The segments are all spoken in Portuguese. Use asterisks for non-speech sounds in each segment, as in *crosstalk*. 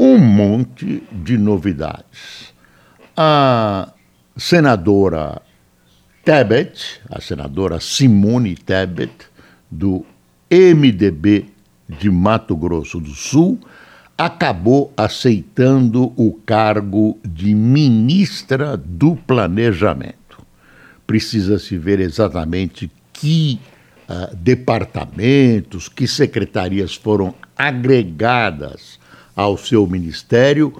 um monte de novidades. A senadora Tebet, a senadora Simone Tebet, do MDB de Mato Grosso do Sul, acabou aceitando o cargo de ministra do Planejamento precisa se ver exatamente que uh, departamentos, que secretarias foram agregadas ao seu ministério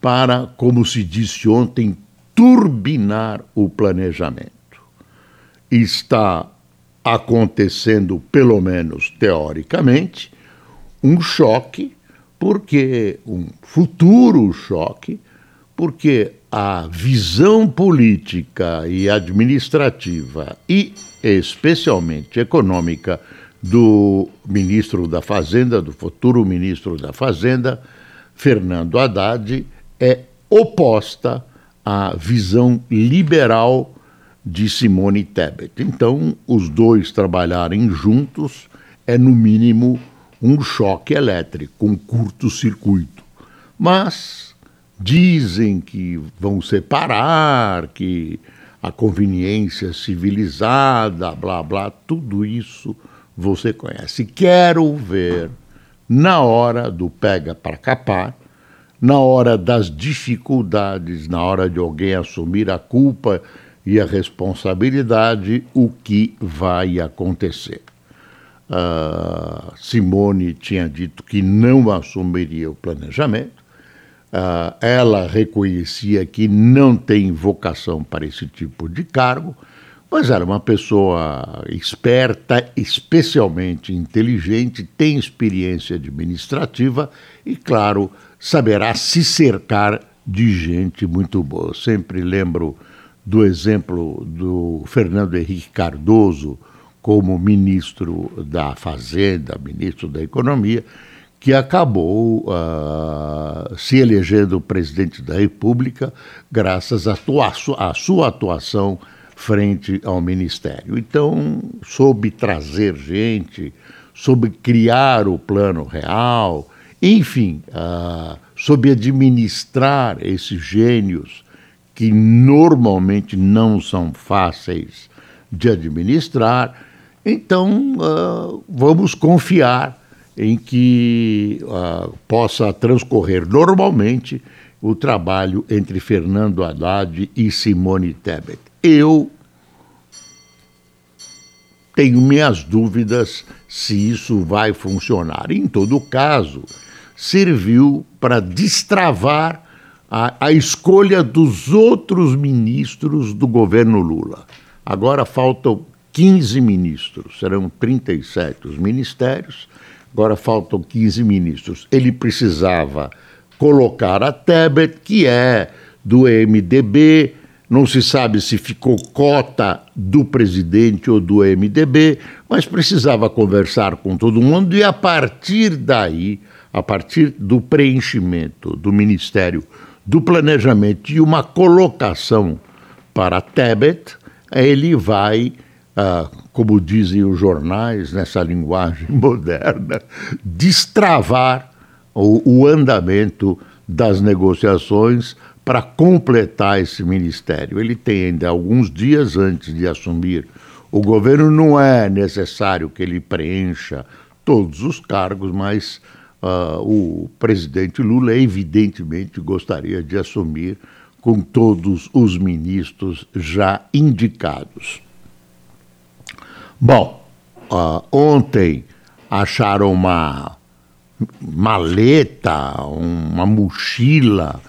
para, como se disse ontem, turbinar o planejamento. Está acontecendo, pelo menos teoricamente, um choque, porque um futuro choque, porque a visão política e administrativa e especialmente econômica do ministro da Fazenda, do futuro ministro da Fazenda, Fernando Haddad, é oposta à visão liberal de Simone Tebet. Então, os dois trabalharem juntos é, no mínimo, um choque elétrico, um curto-circuito. Mas dizem que vão separar, que a conveniência civilizada, blá blá, tudo isso você conhece. Quero ver na hora do pega para capar, na hora das dificuldades, na hora de alguém assumir a culpa e a responsabilidade, o que vai acontecer. Uh, Simone tinha dito que não assumiria o planejamento, Uh, ela reconhecia que não tem vocação para esse tipo de cargo, mas era uma pessoa esperta, especialmente inteligente, tem experiência administrativa e, claro, saberá se cercar de gente muito boa. Eu sempre lembro do exemplo do Fernando Henrique Cardoso como ministro da Fazenda, ministro da Economia que acabou uh, se elegendo presidente da República graças à sua atuação frente ao Ministério. Então, soube trazer gente, soube criar o plano real, enfim, uh, soube administrar esses gênios que normalmente não são fáceis de administrar. Então, uh, vamos confiar em que uh, possa transcorrer normalmente o trabalho entre Fernando Haddad e Simone Tebet. Eu tenho minhas dúvidas se isso vai funcionar. Em todo caso, serviu para destravar a, a escolha dos outros ministros do governo Lula. Agora faltam 15 ministros, serão 37 os ministérios agora faltam 15 ministros. Ele precisava colocar a Tebet, que é do MDB, não se sabe se ficou cota do presidente ou do MDB, mas precisava conversar com todo mundo e a partir daí, a partir do preenchimento do Ministério do Planejamento e uma colocação para Tebet, ele vai ah, como dizem os jornais, nessa linguagem *laughs* moderna, destravar o, o andamento das negociações para completar esse ministério. Ele tem ainda alguns dias antes de assumir o governo, não é necessário que ele preencha todos os cargos, mas uh, o presidente Lula, evidentemente, gostaria de assumir com todos os ministros já indicados. Bom, uh, ontem acharam uma maleta, uma mochila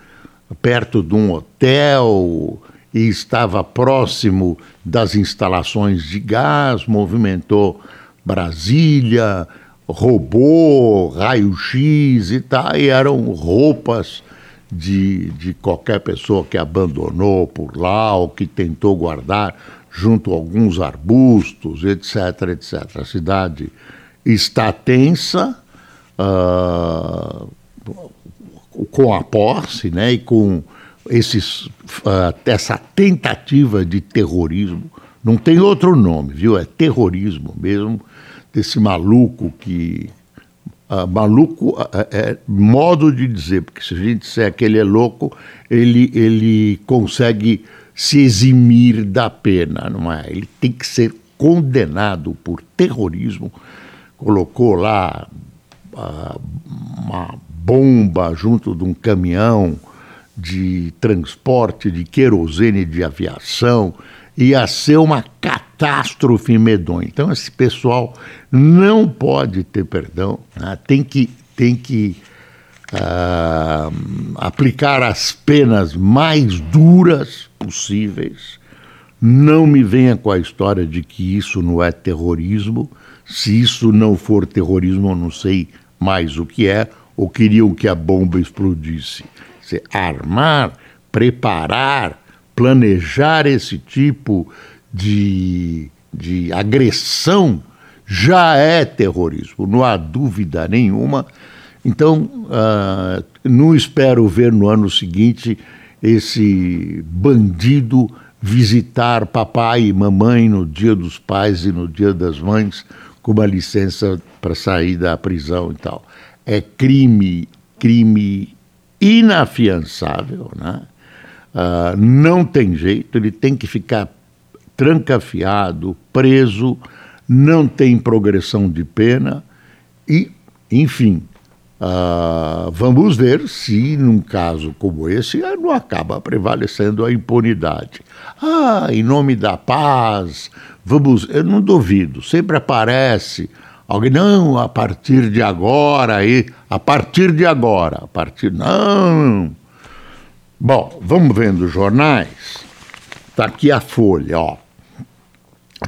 perto de um hotel e estava próximo das instalações de gás, movimentou Brasília, roubou raio-x e tal, e eram roupas de, de qualquer pessoa que abandonou por lá ou que tentou guardar junto a alguns arbustos, etc, etc. A cidade está tensa uh, com a posse né, e com esses, uh, essa tentativa de terrorismo. Não tem outro nome, viu? É terrorismo mesmo, desse maluco que Uh, maluco uh, é modo de dizer, porque se a gente disser que ele é louco, ele, ele consegue se eximir da pena, não é? Ele tem que ser condenado por terrorismo. Colocou lá uh, uma bomba junto de um caminhão de transporte de querosene de aviação, ia ser uma catástrofe medonha. Então, esse pessoal não pode ter perdão, né? tem que, tem que uh, aplicar as penas mais duras possíveis. Não me venha com a história de que isso não é terrorismo. Se isso não for terrorismo, eu não sei mais o que é, ou queriam que a bomba explodisse. Se armar, preparar, planejar esse tipo de, de agressão já é terrorismo, não há dúvida nenhuma. Então, uh, não espero ver no ano seguinte esse bandido visitar papai e mamãe no dia dos pais e no dia das mães com uma licença para sair da prisão e tal. É crime, crime inafiançável, né? Uh, não tem jeito, ele tem que ficar trancafiado, preso, não tem progressão de pena e, enfim, uh, vamos ver se num caso como esse não acaba prevalecendo a impunidade. Ah, em nome da paz, vamos, eu não duvido, sempre aparece alguém, não, a partir de agora, aí, a partir de agora, a partir, não, Bom, vamos vendo os jornais. Está aqui a Folha, ó.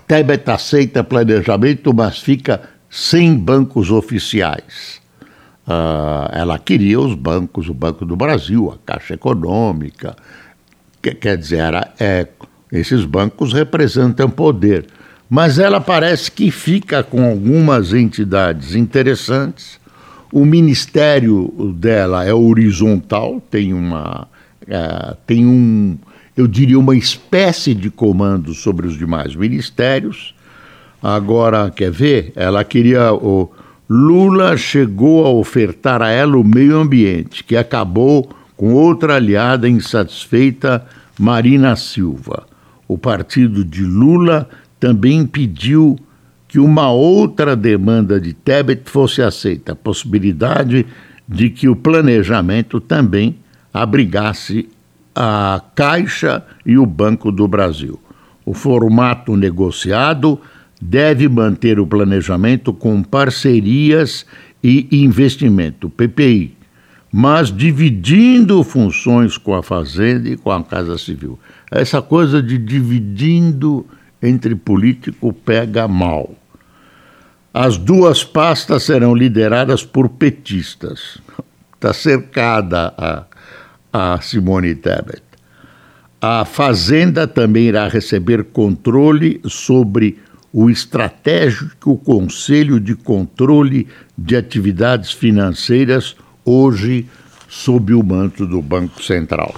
Tebet aceita planejamento, mas fica sem bancos oficiais. Uh, ela queria os bancos, o Banco do Brasil, a Caixa Econômica. Que, quer dizer, era, é, esses bancos representam poder. Mas ela parece que fica com algumas entidades interessantes. O ministério dela é horizontal, tem uma é, tem um, eu diria, uma espécie de comando sobre os demais ministérios. Agora, quer ver? Ela queria. O Lula chegou a ofertar a ela o meio ambiente, que acabou com outra aliada insatisfeita, Marina Silva. O partido de Lula também pediu que uma outra demanda de Tebet fosse aceita, a possibilidade de que o planejamento também abrigasse a Caixa e o Banco do Brasil. O formato negociado deve manter o planejamento com parcerias e investimento, PPI, mas dividindo funções com a Fazenda e com a Casa Civil. Essa coisa de dividindo entre político pega mal. As duas pastas serão lideradas por petistas. Está *laughs* cercada a a Simone Tebet. A Fazenda também irá receber controle sobre o estratégico Conselho de Controle de Atividades Financeiras, hoje sob o manto do Banco Central.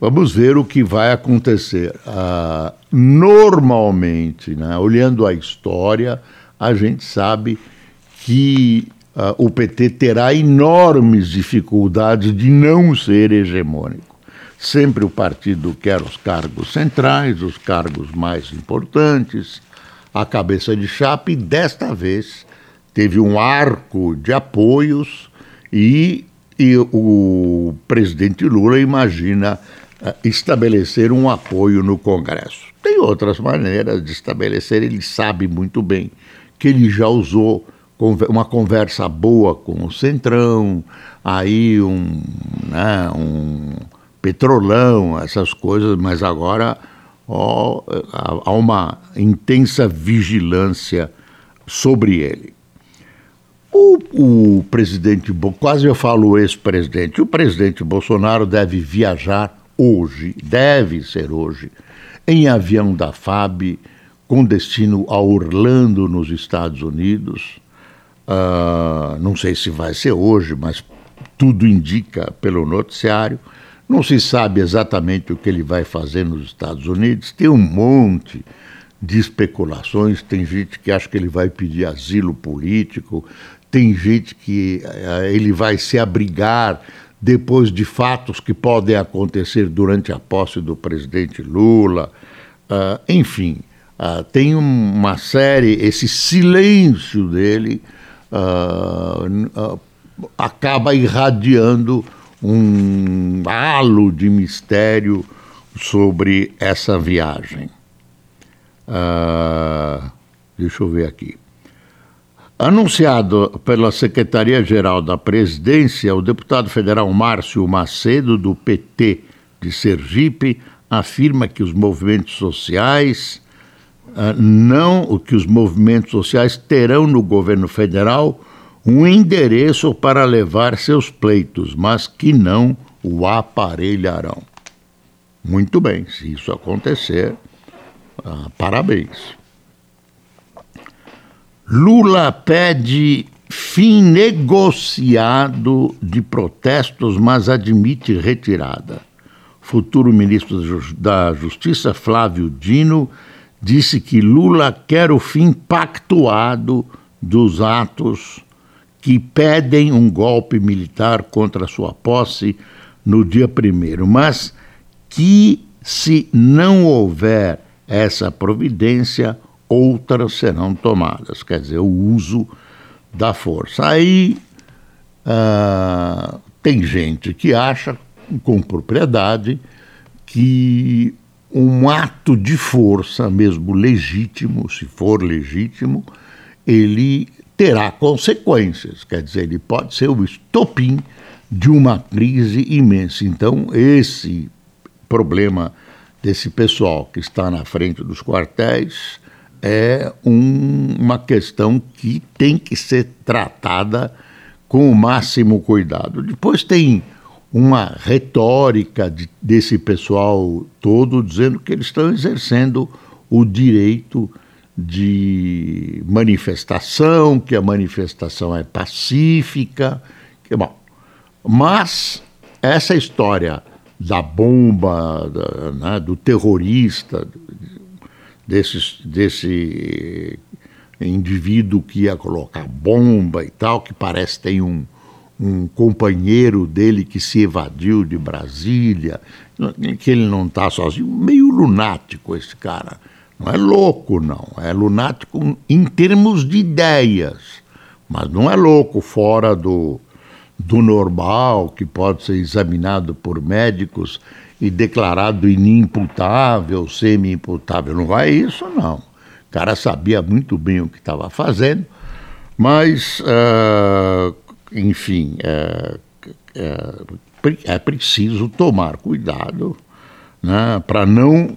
Vamos ver o que vai acontecer. Ah, normalmente, né, olhando a história, a gente sabe que uh, o PT terá enormes dificuldades de não ser hegemônico. Sempre o partido quer os cargos centrais, os cargos mais importantes, a cabeça de chapa, e desta vez teve um arco de apoios e, e o presidente Lula imagina estabelecer um apoio no Congresso. Tem outras maneiras de estabelecer, ele sabe muito bem que ele já usou uma conversa boa com o Centrão, aí um, né, um petrolão, essas coisas, mas agora ó, há uma intensa vigilância sobre ele. O, o presidente, quase eu falo ex-presidente, o presidente Bolsonaro deve viajar hoje, deve ser hoje, em avião da FAB, com destino a Orlando, nos Estados Unidos. Uh, não sei se vai ser hoje, mas tudo indica pelo noticiário. Não se sabe exatamente o que ele vai fazer nos Estados Unidos. Tem um monte de especulações. Tem gente que acha que ele vai pedir asilo político, tem gente que uh, ele vai se abrigar depois de fatos que podem acontecer durante a posse do presidente Lula. Uh, enfim, uh, tem uma série, esse silêncio dele acaba irradiando um halo de mistério sobre essa viagem. Uh, deixa eu ver aqui. Anunciado pela Secretaria-Geral da Presidência, o deputado federal Márcio Macedo, do PT de Sergipe, afirma que os movimentos sociais uh, não, que os movimentos sociais terão no governo federal um endereço para levar seus pleitos, mas que não o aparelharão. Muito bem, se isso acontecer, ah, parabéns. Lula pede fim negociado de protestos, mas admite retirada. Futuro ministro da Justiça, Flávio Dino, disse que Lula quer o fim pactuado dos atos que pedem um golpe militar contra sua posse no dia primeiro, mas que se não houver essa providência, outras serão tomadas, quer dizer, o uso da força. Aí uh, tem gente que acha, com propriedade, que um ato de força, mesmo legítimo, se for legítimo, ele terá consequências, quer dizer, ele pode ser o estopim de uma crise imensa. Então, esse problema desse pessoal que está na frente dos quartéis é um, uma questão que tem que ser tratada com o máximo cuidado. Depois tem uma retórica de, desse pessoal todo dizendo que eles estão exercendo o direito de manifestação, que a manifestação é pacífica, que bom. Mas essa história da bomba, da, né, do terrorista, desse, desse indivíduo que ia colocar bomba e tal, que parece tem um, um companheiro dele que se evadiu de Brasília, que ele não está sozinho, meio lunático esse cara. Não é louco, não. É lunático em termos de ideias, mas não é louco fora do, do normal, que pode ser examinado por médicos e declarado inimputável, semi-imputável. Não é isso, não. O cara sabia muito bem o que estava fazendo, mas, uh, enfim, é, é, é preciso tomar cuidado né, para não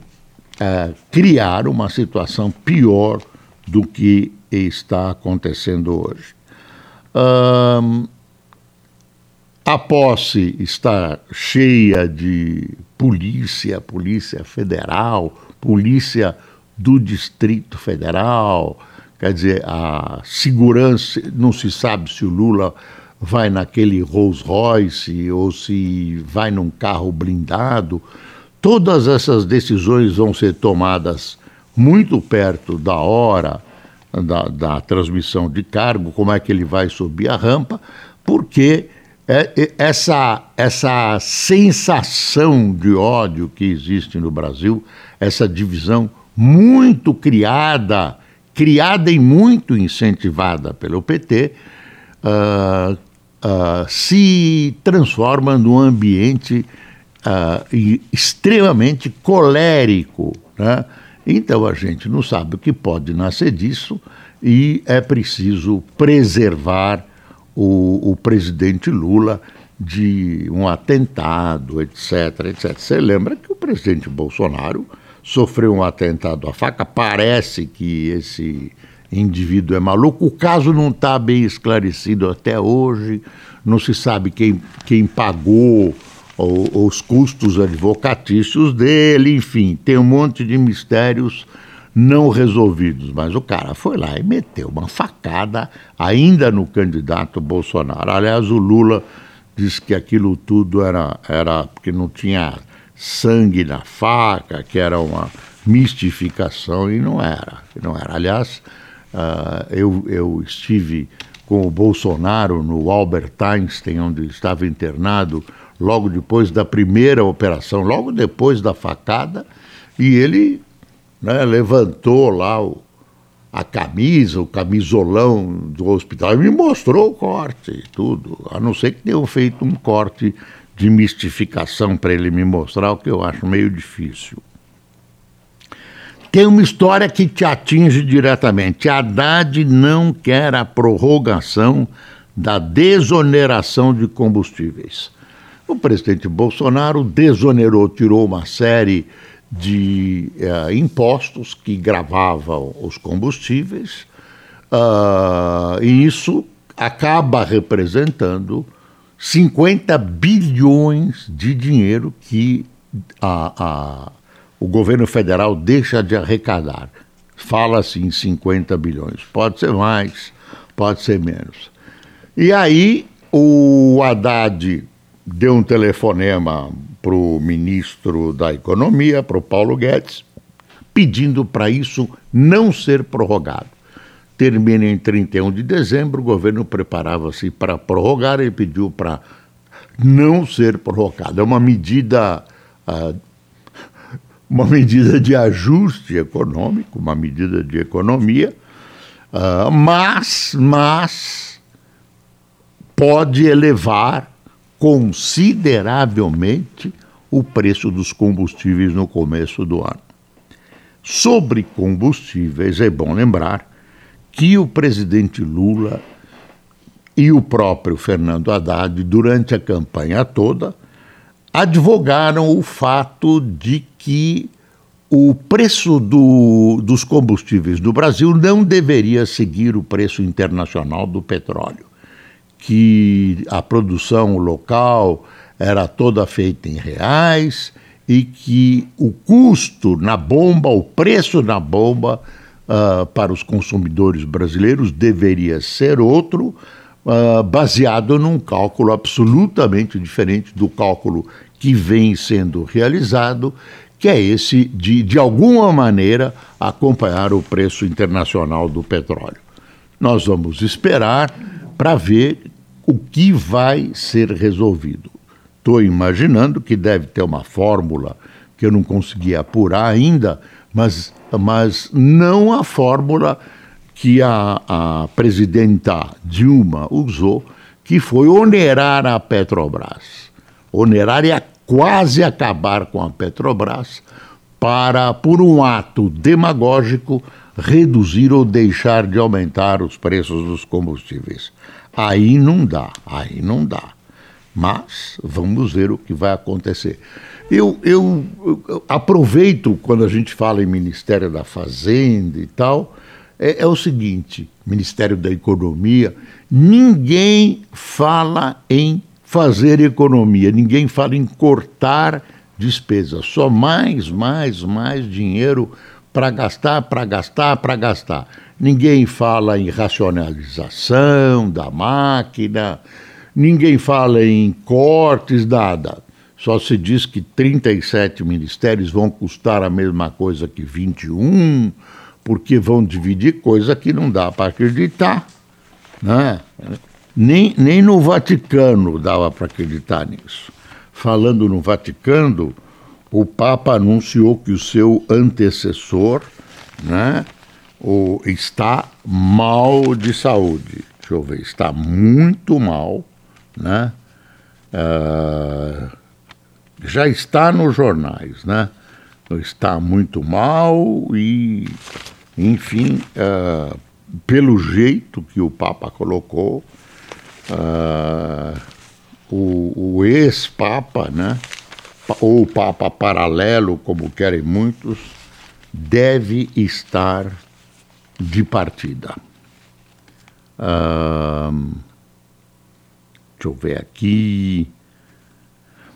é, criar uma situação pior do que está acontecendo hoje. A posse está cheia de polícia, polícia federal, polícia do Distrito Federal, quer dizer, a segurança, não se sabe se o Lula vai naquele Rolls Royce ou se vai num carro blindado. Todas essas decisões vão ser tomadas muito perto da hora da, da transmissão de cargo, como é que ele vai subir a rampa, porque é, essa, essa sensação de ódio que existe no Brasil, essa divisão muito criada, criada e muito incentivada pelo PT, uh, uh, se transforma num ambiente uh, extremamente colérico. Né? Então a gente não sabe o que pode nascer disso e é preciso preservar o, o presidente Lula de um atentado, etc, etc. Você lembra que o presidente Bolsonaro sofreu um atentado à faca? Parece que esse indivíduo é maluco. O caso não está bem esclarecido até hoje, não se sabe quem, quem pagou os custos advocatícios dele, enfim, tem um monte de mistérios não resolvidos. Mas o cara foi lá e meteu uma facada ainda no candidato Bolsonaro. Aliás, o Lula disse que aquilo tudo era, era porque não tinha sangue na faca, que era uma mistificação, e não era. Não era. Aliás, uh, eu, eu estive com o Bolsonaro no Albert Einstein, onde estava internado, logo depois da primeira operação, logo depois da facada, e ele né, levantou lá o, a camisa, o camisolão do hospital e me mostrou o corte e tudo, a não ser que tenham feito um corte de mistificação para ele me mostrar, o que eu acho meio difícil. Tem uma história que te atinge diretamente. A Haddad não quer a prorrogação da desoneração de combustíveis. O presidente Bolsonaro desonerou, tirou uma série de uh, impostos que gravavam os combustíveis, uh, e isso acaba representando 50 bilhões de dinheiro que a, a, o governo federal deixa de arrecadar. Fala-se em 50 bilhões. Pode ser mais, pode ser menos. E aí o Haddad deu um telefonema para o ministro da Economia, para o Paulo Guedes, pedindo para isso não ser prorrogado termina em 31 de dezembro, o governo preparava-se para prorrogar e pediu para não ser prorrogado. É uma medida, uh, uma medida de ajuste econômico, uma medida de economia, uh, mas, mas pode elevar consideravelmente o preço dos combustíveis no começo do ano. Sobre combustíveis, é bom lembrar que o presidente Lula e o próprio Fernando Haddad, durante a campanha toda, advogaram o fato de que o preço do, dos combustíveis do Brasil não deveria seguir o preço internacional do petróleo, que a produção local era toda feita em reais e que o custo na bomba, o preço na bomba, uh, para os consumidores brasileiros deveria ser outro, uh, baseado num cálculo absolutamente diferente do cálculo que vem sendo realizado, que é esse de, de alguma maneira, acompanhar o preço internacional do petróleo. Nós vamos esperar para ver o que vai ser resolvido. Estou imaginando que deve ter uma fórmula que eu não consegui apurar ainda, mas, mas não a fórmula que a, a presidenta Dilma usou, que foi onerar a Petrobras. Onerar a quase acabar com a Petrobras para, por um ato demagógico, reduzir ou deixar de aumentar os preços dos combustíveis. Aí não dá, aí não dá. Mas vamos ver o que vai acontecer. Eu, eu, eu, aproveito quando a gente fala em Ministério da Fazenda e tal, é, é o seguinte: Ministério da Economia, ninguém fala em fazer economia, ninguém fala em cortar despesas, só mais, mais, mais dinheiro para gastar, para gastar, para gastar. Ninguém fala em racionalização da máquina, ninguém fala em cortes, nada. Só se diz que 37 ministérios vão custar a mesma coisa que 21, porque vão dividir coisa que não dá para acreditar. Né? Nem, nem no Vaticano dava para acreditar nisso. Falando no Vaticano, o Papa anunciou que o seu antecessor né, o, está mal de saúde. Deixa eu ver, está muito mal, né? Uh, já está nos jornais, né? Está muito mal e, enfim, uh, pelo jeito que o Papa colocou, uh, o, o ex-Papa, né? Ou Papa paralelo, como querem muitos, deve estar de partida. Deixa eu ver aqui.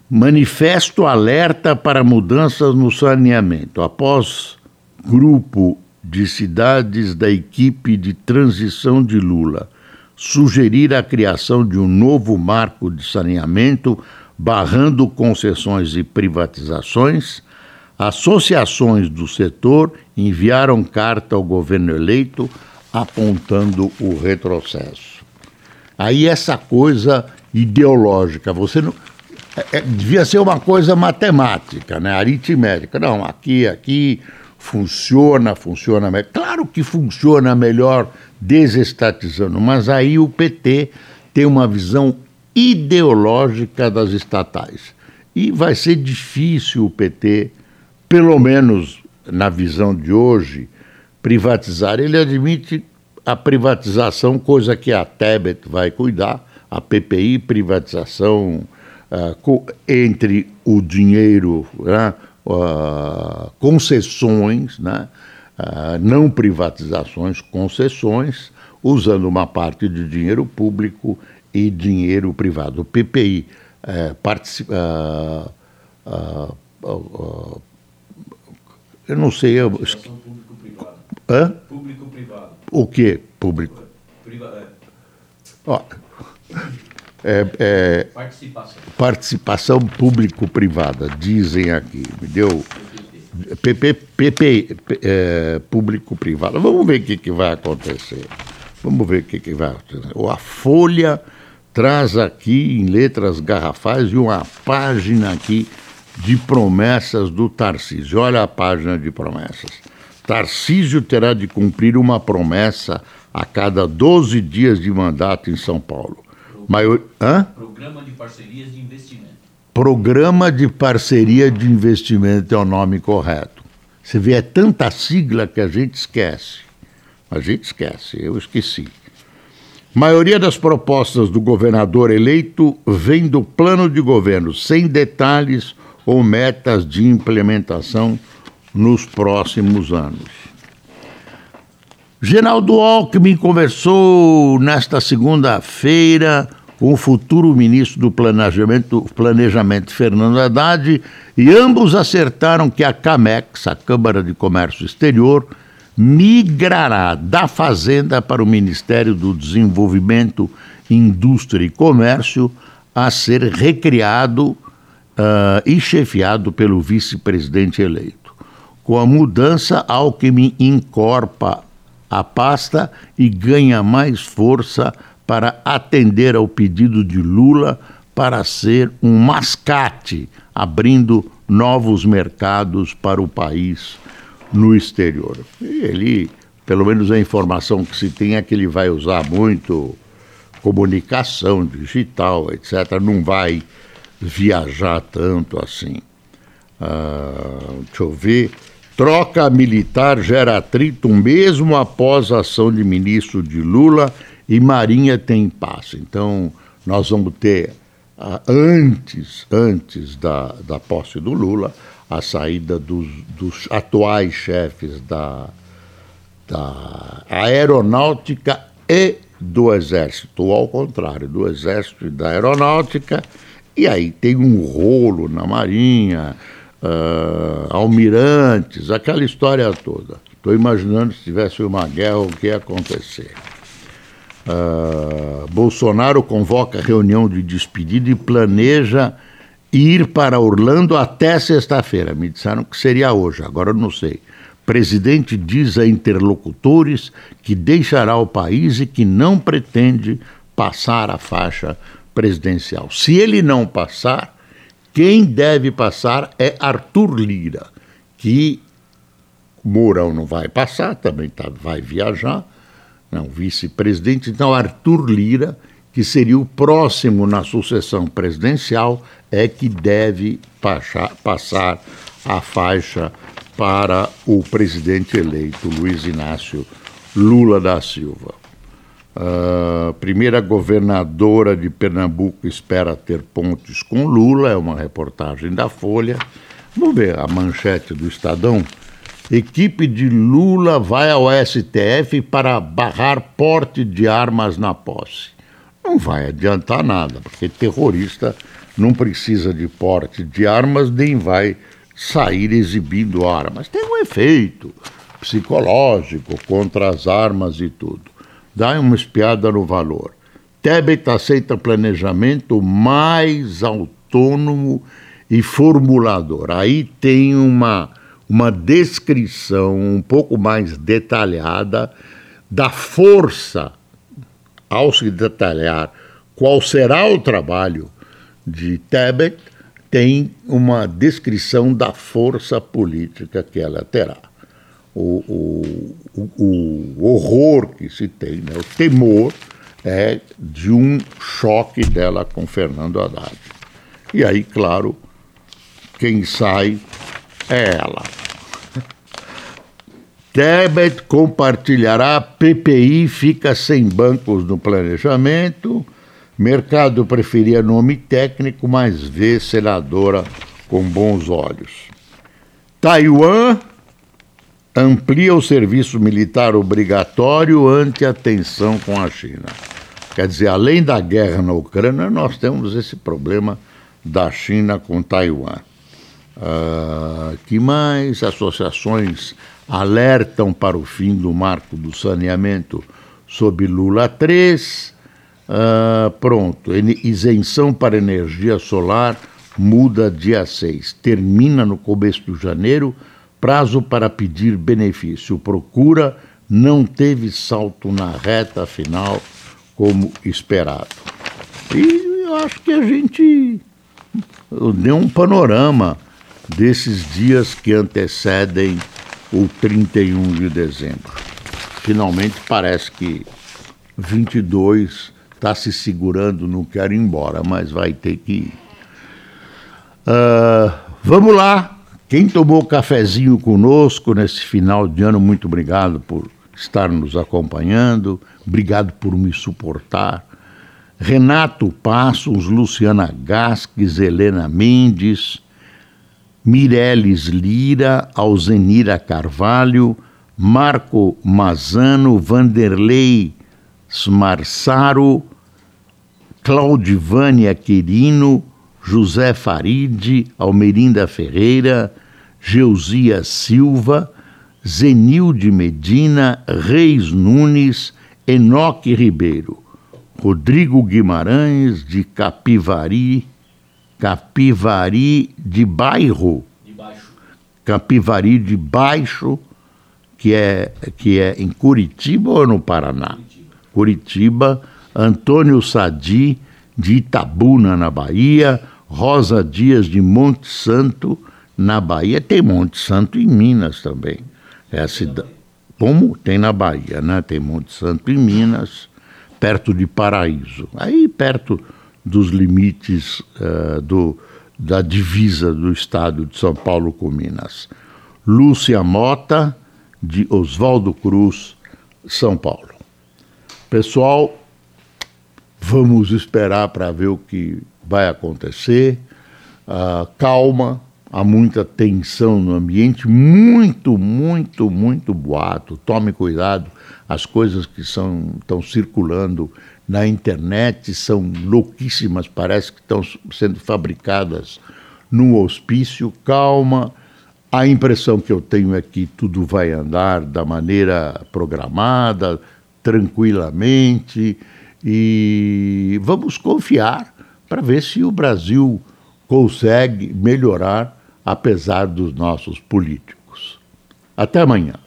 Manifesto alerta para mudanças no saneamento. Após grupo de cidades da equipe de transição de Lula sugerir a criação de um novo marco de saneamento, barrando concessões e privatizações, associações do setor enviaram carta ao governo eleito apontando o retrocesso. Aí essa coisa ideológica, você não é, é devia ser uma coisa matemática, né, aritmética. Não, aqui, aqui funciona, funciona melhor. Claro que funciona melhor desestatizando, mas aí o PT tem uma visão ideológica das estatais. E vai ser difícil o PT, pelo menos na visão de hoje, privatizar. Ele admite a privatização, coisa que a Tebet vai cuidar, a PPI, privatização uh, entre o dinheiro, né, uh, concessões, né, uh, não privatizações, concessões, usando uma parte de dinheiro público e dinheiro privado. O PPI é, participa. eu não sei. Eu... Público-privado. Hã? Público-privado. O que público? Privado. É. Ó, é, é, participação. participação público-privada, dizem aqui. Me deu. PP, PP é, público-privado. Vamos ver o que, que vai acontecer. Vamos ver o que, que vai acontecer. A Folha traz aqui em letras garrafais e uma página aqui de promessas do Tarcísio. Olha a página de promessas. Tarcísio terá de cumprir uma promessa a cada 12 dias de mandato em São Paulo. Maior... Hã? Programa de parcerias de investimento. Programa de parceria de investimento é o nome correto. Você vê, é tanta sigla que a gente esquece. A gente esquece, eu esqueci. Maioria das propostas do governador eleito vem do plano de governo, sem detalhes ou metas de implementação nos próximos anos. Geraldo Alckmin conversou nesta segunda-feira com o futuro ministro do Planejamento, Planejamento, Fernando Haddad, e ambos acertaram que a CAMEX, a Câmara de Comércio Exterior, migrará da Fazenda para o Ministério do Desenvolvimento, Indústria e Comércio, a ser recriado uh, e chefiado pelo vice-presidente eleito. Com a mudança, Alckmin encorpa a pasta e ganha mais força para atender ao pedido de Lula para ser um mascate, abrindo novos mercados para o país no exterior. Ele, pelo menos a informação que se tem é que ele vai usar muito comunicação digital, etc. Não vai viajar tanto assim. Uh, deixa eu ver. Troca militar gera atrito mesmo após a ação de ministro de Lula e Marinha tem impasse. Então, nós vamos ter, uh, antes, antes da, da posse do Lula, a saída dos, dos atuais chefes da, da aeronáutica e do Exército, ou ao contrário, do Exército e da Aeronáutica, e aí tem um rolo na Marinha, uh, almirantes, aquela história toda. Estou imaginando se tivesse uma guerra o que ia acontecer. Uh, Bolsonaro convoca reunião de despedida e planeja ir para Orlando até sexta-feira. Me disseram que seria hoje, agora eu não sei. Presidente diz a interlocutores que deixará o país e que não pretende passar a faixa presidencial. Se ele não passar, quem deve passar é Arthur Lira, que Mourão não vai passar, também tá, vai viajar, não, vice-presidente. Então, Arthur Lira, que seria o próximo na sucessão presidencial, é que deve passar, passar a faixa para o presidente eleito, Luiz Inácio Lula da Silva. A primeira governadora de Pernambuco espera ter pontes com Lula, é uma reportagem da Folha. Vamos ver a manchete do Estadão. Equipe de Lula vai ao STF para barrar porte de armas na posse. Não vai adiantar nada, porque terrorista não precisa de porte de armas nem vai sair exibindo armas. Tem um efeito psicológico contra as armas e tudo. Dá uma espiada no valor. Tebet aceita planejamento mais autônomo e formulador. Aí tem uma, uma descrição um pouco mais detalhada da força, ao se detalhar qual será o trabalho de Tebet, tem uma descrição da força política que ela terá. O, o, o, horror que se tem, né? o temor é de um choque dela com Fernando Haddad. E aí, claro, quem sai é ela. *laughs* Tebet compartilhará PPI, fica sem bancos no planejamento. Mercado preferia nome técnico, mas vê senadora com bons olhos. Taiwan amplia o serviço militar obrigatório ante a tensão com a China. Quer dizer, além da guerra na Ucrânia, nós temos esse problema da China com Taiwan. Uh, que mais associações alertam para o fim do marco do saneamento sob Lula 3. Ah, pronto, isenção para energia solar muda dia 6. Termina no começo de janeiro, prazo para pedir benefício. Procura não teve salto na reta final como esperado. E eu acho que a gente deu um panorama desses dias que antecedem o 31 de dezembro. Finalmente parece que 22 está se segurando, não quer ir embora, mas vai ter que ir. Uh, vamos lá. Quem tomou cafezinho conosco nesse final de ano, muito obrigado por estar nos acompanhando, obrigado por me suportar. Renato Passos, Luciana Gasques, Helena Mendes, Mireles Lira, Alzenira Carvalho, Marco Mazano, Vanderlei Smarsaro, Claudivânia Quirino, José Faride, Almerinda Ferreira, Geusia Silva, Zenilde Medina, Reis Nunes, Enoque Ribeiro, Rodrigo Guimarães de Capivari, Capivari de Bairro. De baixo. Capivari de Baixo, que é, que é em Curitiba ou no Paraná? Curitiba. Curitiba. Antônio Sadi, de Itabuna, na Bahia. Rosa Dias, de Monte Santo, na Bahia. Tem Monte Santo em Minas também. É a cidade. Como tem na Bahia, né? Tem Monte Santo em Minas, perto de Paraíso. Aí perto dos limites uh, do, da divisa do estado de São Paulo com Minas. Lúcia Mota, de Oswaldo Cruz, São Paulo. Pessoal, vamos esperar para ver o que vai acontecer. Uh, calma, há muita tensão no ambiente, muito, muito, muito boato. Tome cuidado, as coisas que são, estão circulando na internet são louquíssimas, parece que estão sendo fabricadas num hospício. Calma, a impressão que eu tenho é que tudo vai andar da maneira programada, tranquilamente, e vamos confiar para ver se o Brasil consegue melhorar apesar dos nossos políticos. Até amanhã.